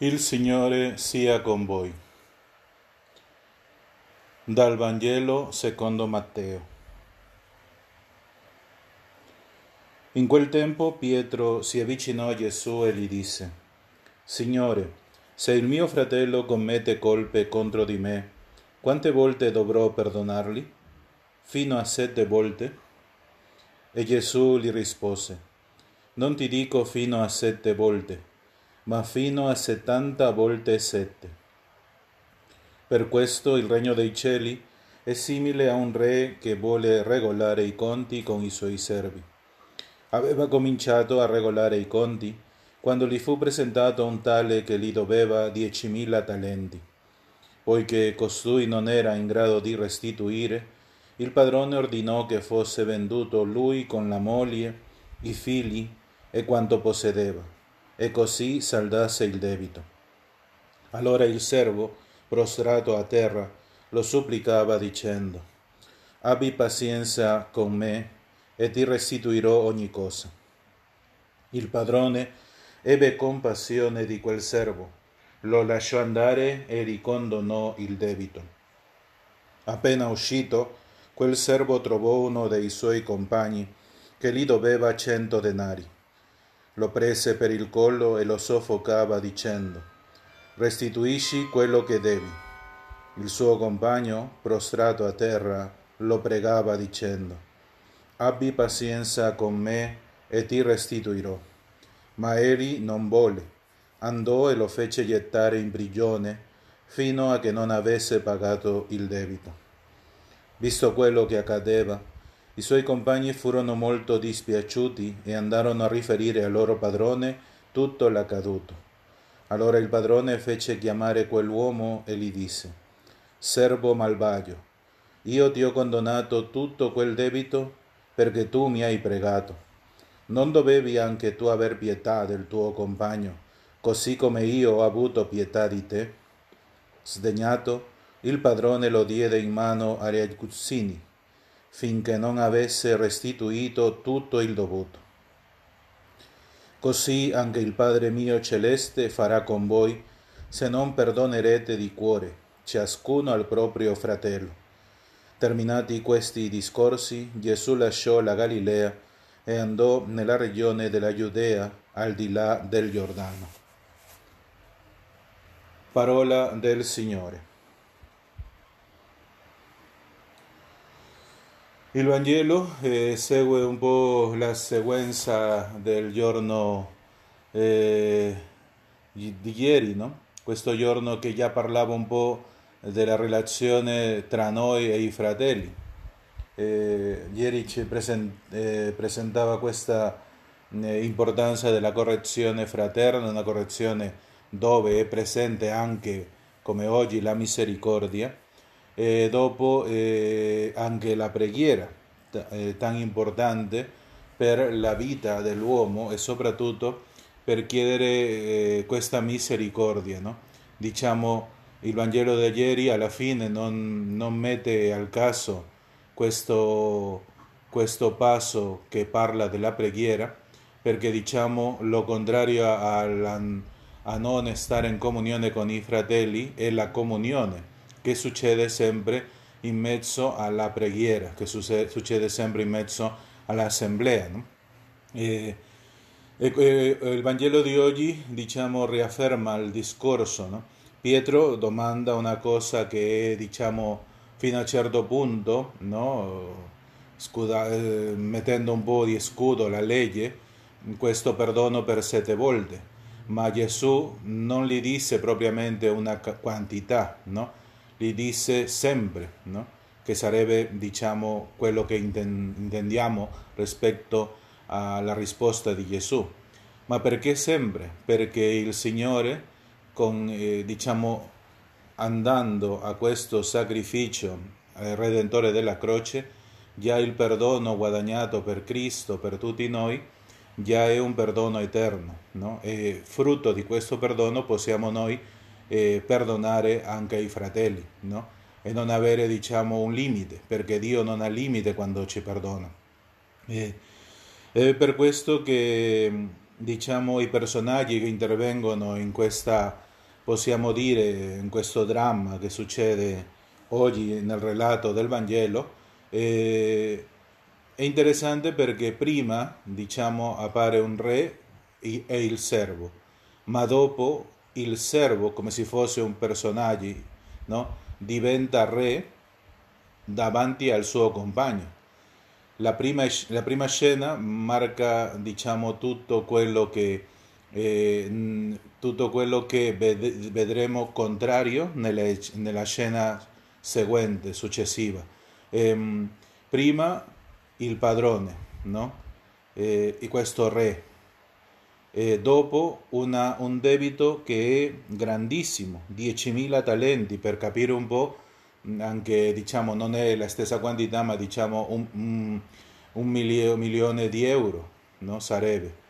Il Signore sia con voi. Dal Vangelo secondo Matteo. In quel tempo Pietro si avvicinò a Gesù e gli disse, Signore, se il mio fratello commette colpe contro di me, quante volte dovrò perdonargli? Fino a sette volte? E Gesù gli rispose, Non ti dico fino a sette volte ma fino a settanta volte sette. Per questo il regno dei cieli è simile a un re che vuole regolare i conti con i suoi servi. Aveva cominciato a regolare i conti quando gli fu presentato un tale che gli doveva diecimila talenti. Poiché costui non era in grado di restituire, il padrone ordinò che fosse venduto lui con la moglie, i figli e quanto possedeva e così saldasse il debito. Allora il servo, prostrato a terra, lo supplicava dicendo, Abbi pazienza con me e ti restituirò ogni cosa. Il padrone ebbe compassione di quel servo, lo lasciò andare e ricondonò il debito. Appena uscito, quel servo trovò uno dei suoi compagni che gli doveva cento denari lo prese per il collo e lo soffocava dicendo, restituisci quello che devi. Il suo compagno, prostrato a terra, lo pregava dicendo, abbi pazienza con me e ti restituirò. Ma egli non volle, andò e lo fece gettare in prigione fino a che non avesse pagato il debito. Visto quello che accadeva, i suoi compagni furono molto dispiaciuti e andarono a riferire al loro padrone tutto l'accaduto. Allora il padrone fece chiamare quell'uomo e gli disse, Servo malvagio, io ti ho condonato tutto quel debito perché tu mi hai pregato. Non dovevi anche tu aver pietà del tuo compagno, così come io ho avuto pietà di te? Sdegnato, il padrone lo diede in mano agli aguzzini finché non avesse restituito tutto il dovuto. Così anche il Padre mio celeste farà con voi se non perdonerete di cuore, ciascuno al proprio fratello. Terminati questi discorsi, Gesù lasciò la Galilea e andò nella regione della Giudea, al di là del Giordano. Parola del Signore. Il Vangelo eh, segue un po' la sequenza del giorno eh, di ieri, no? questo giorno che già parlava un po' della relazione tra noi e i fratelli. Eh, ieri ci present, eh, presentava questa eh, importanza della correzione fraterna, una correzione dove è presente anche, come oggi, la misericordia e dopo eh, anche la preghiera eh, tan importante per la vita dell'uomo e soprattutto per chiedere eh, questa misericordia. No? Diciamo, il Vangelo di ieri alla fine non, non mette al caso questo, questo passo che parla della preghiera, perché diciamo lo contrario alla, a non stare in comunione con i fratelli è la comunione che succede sempre in mezzo alla preghiera, che succede sempre in mezzo all'assemblea. No? E, e, e, il Vangelo di oggi, diciamo, riafferma il discorso. No? Pietro domanda una cosa che è, diciamo, fino a certo punto, no? Scuda, eh, mettendo un po' di scudo alla legge, questo perdono per sette volte. Ma Gesù non gli disse propriamente una quantità, no? Gli disse sempre, no? che sarebbe diciamo quello che intendiamo rispetto alla risposta di Gesù. Ma perché sempre? Perché il Signore, con, eh, diciamo, andando a questo sacrificio eh, redentore della croce, già il perdono guadagnato per Cristo, per tutti noi, già è un perdono eterno. No? E frutto di questo perdono possiamo noi eh, perdonare anche i fratelli, no? E non avere, diciamo, un limite, perché Dio non ha limite quando ci perdona. E, è per questo che, diciamo, i personaggi che intervengono in questa possiamo dire in questo dramma che succede oggi nel relato del Vangelo, eh, è interessante perché prima, diciamo, appare un re e il servo, ma dopo il servo, come se fosse un personaggio, no? diventa re davanti al suo compagno. La prima, la prima scena marca, diciamo, tutto quello che, eh, tutto quello che ved- vedremo contrario nelle, nella scena seguente, successiva. Eh, prima il padrone, no? Eh, e questo re. E dopo una, un debito che è grandissimo, 10.000 talenti, per capire un po', anche diciamo non è la stessa quantità, ma diciamo un, un, un milio, milione di euro, no? sarebbe.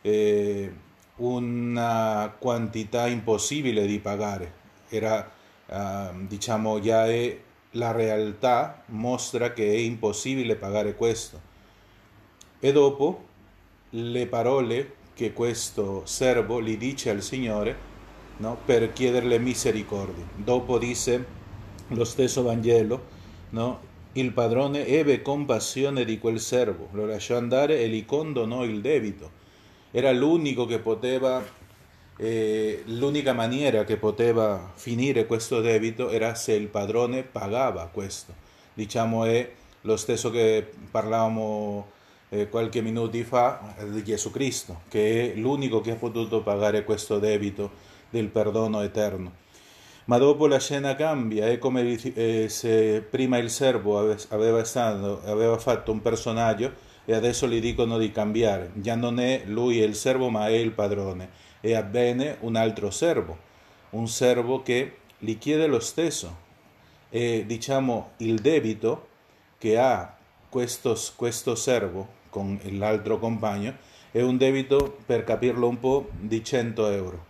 Eh, una quantità impossibile di pagare. Era, uh, diciamo, già è la realtà mostra che è impossibile pagare questo. E dopo le parole che questo servo gli dice al Signore no, per chiederle misericordia. Dopo dice lo stesso Vangelo, no, il padrone ebbe compassione di quel servo, lo lasciò andare e gli condonò il debito. Era l'unico che poteva eh, l'unica maniera che poteva finire questo debito era se il padrone pagava questo. Diciamo è lo stesso che parlavamo eh, qualche minuto fa di Gesù Cristo, che è l'unico che ha potuto pagare questo debito del perdono eterno. Ma dopo la scena cambia, è come eh, se prima il servo aveva, stato, aveva fatto un personaggio e adesso gli dicono di cambiare. Già non è lui il servo, ma è il padrone e avvenne un altro servo, un servo che gli chiede lo stesso e diciamo il debito che ha questo, questo servo con l'altro compagno è un debito, per capirlo un po', di 100 euro.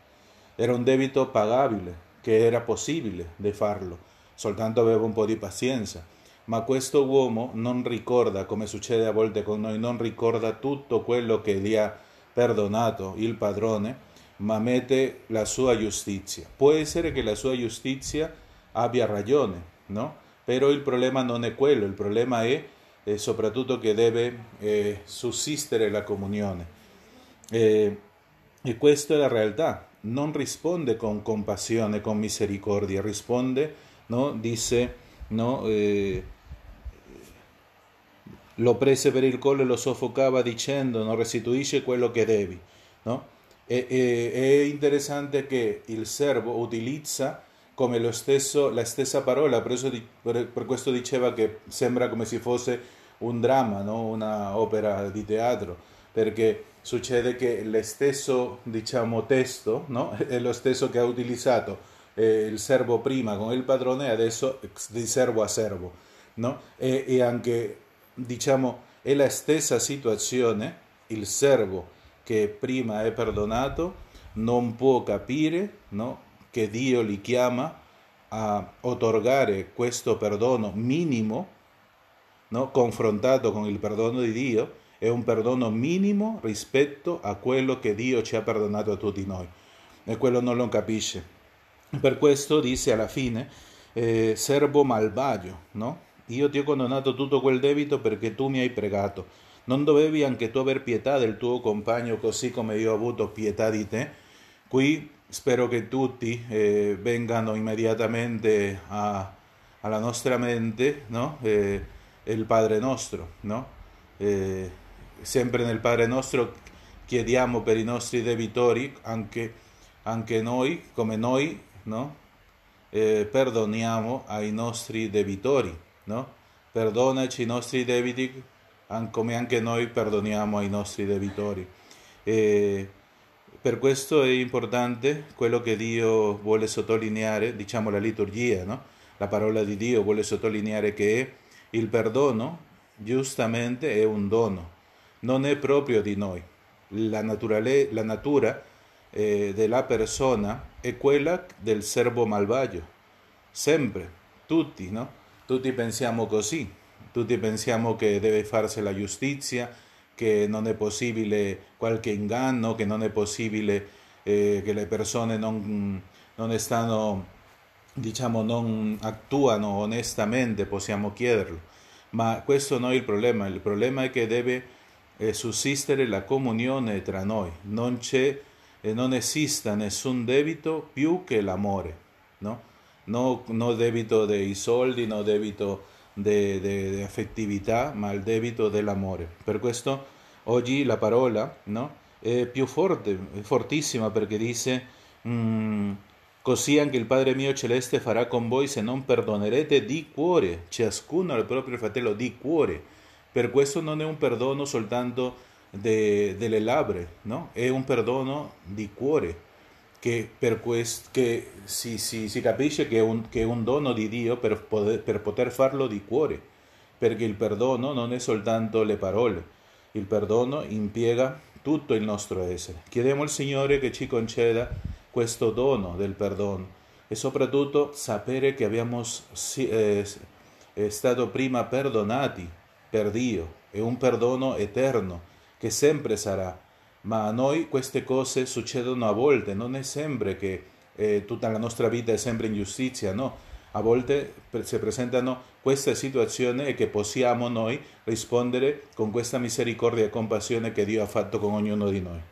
Era un debito pagabile, che era possibile di farlo, soltanto aveva un po' di pazienza. Ma questo uomo non ricorda, come succede a volte con noi, non ricorda tutto quello che gli ha perdonato il padrone ma mette la sua giustizia. Può essere che la sua giustizia abbia ragione, no? Però il problema non è quello, il problema è eh, soprattutto che deve eh, sussistere la comunione. Eh, e questa è la realtà. Non risponde con compassione, con misericordia, risponde, no? Dice, no? Eh, lo prese per il collo e lo soffocava dicendo non restituisce quello che devi, no? E, e, è interessante che il servo utilizza come lo stesso, la stessa parola, per, di, per, per, questo diceva che sembra come se fosse un dramma, no? una opera di teatro, perché succede che lo stesso diciamo, testo no? è lo stesso che ha utilizzato eh, il servo prima con il padrone adesso di servo a servo. No? E, e anche diciamo, è la stessa situazione, il servo che prima è perdonato non può capire no, che Dio li chiama a otorgare questo perdono minimo, no, confrontato con il perdono di Dio, è un perdono minimo rispetto a quello che Dio ci ha perdonato a tutti noi. E quello non lo capisce. Per questo dice alla fine, eh, servo malvagio, no? Io ti ho condonato tutto quel debito perché tu mi hai pregato non dovevi anche tu aver pietà del tuo compagno così come io ho avuto pietà di te? Qui spero che tutti eh, vengano immediatamente a, alla nostra mente no? eh, il Padre nostro. No? Eh, sempre nel Padre nostro chiediamo per i nostri debitori, anche, anche noi, come noi, no? Eh, perdoniamo ai nostri debitori. Perdonaci i nostri debiti come anche noi perdoniamo ai nostri debitori. E per questo è importante quello che Dio vuole sottolineare, diciamo la liturgia, no? la parola di Dio vuole sottolineare che il perdono giustamente è un dono, non è proprio di noi. La, naturale, la natura eh, della persona è quella del servo malvagio, sempre, tutti, no? Tutti pensiamo così, tutti pensiamo che deve farsi la giustizia, che non è possibile qualche inganno, che non è possibile eh, che le persone non, non stanno, diciamo, non attuano onestamente, possiamo chiederlo. Ma questo non è il problema, il problema è che deve eh, sussistere la comunione tra noi, non c'è e non esista nessun debito più che l'amore, no? No, no debito dei soldi, no debito di affettività, ma il debito dell'amore. Per questo oggi la parola no, è più forte, è fortissima perché dice mm, così anche il Padre mio celeste farà con voi se non perdonerete di cuore, ciascuno al proprio fratello di cuore. Per questo non è un perdono soltanto de, delle labbra, no? è un perdono di cuore. Che, questo, che si, si, si capisce che è, un, che è un dono di Dio per poter, per poter farlo di cuore, perché il perdono non è soltanto le parole, il perdono impiega tutto il nostro essere. Chiediamo al Signore che ci conceda questo dono del perdono e soprattutto sapere che abbiamo eh, stato prima perdonati per Dio, è un perdono eterno che sempre sarà, ma a noi queste cose succedono a volte, non è sempre che eh, tutta la nostra vita è sempre ingiustizia, no? A volte si presentano queste situazioni e che possiamo noi rispondere con questa misericordia e compassione che Dio ha fatto con ognuno di noi.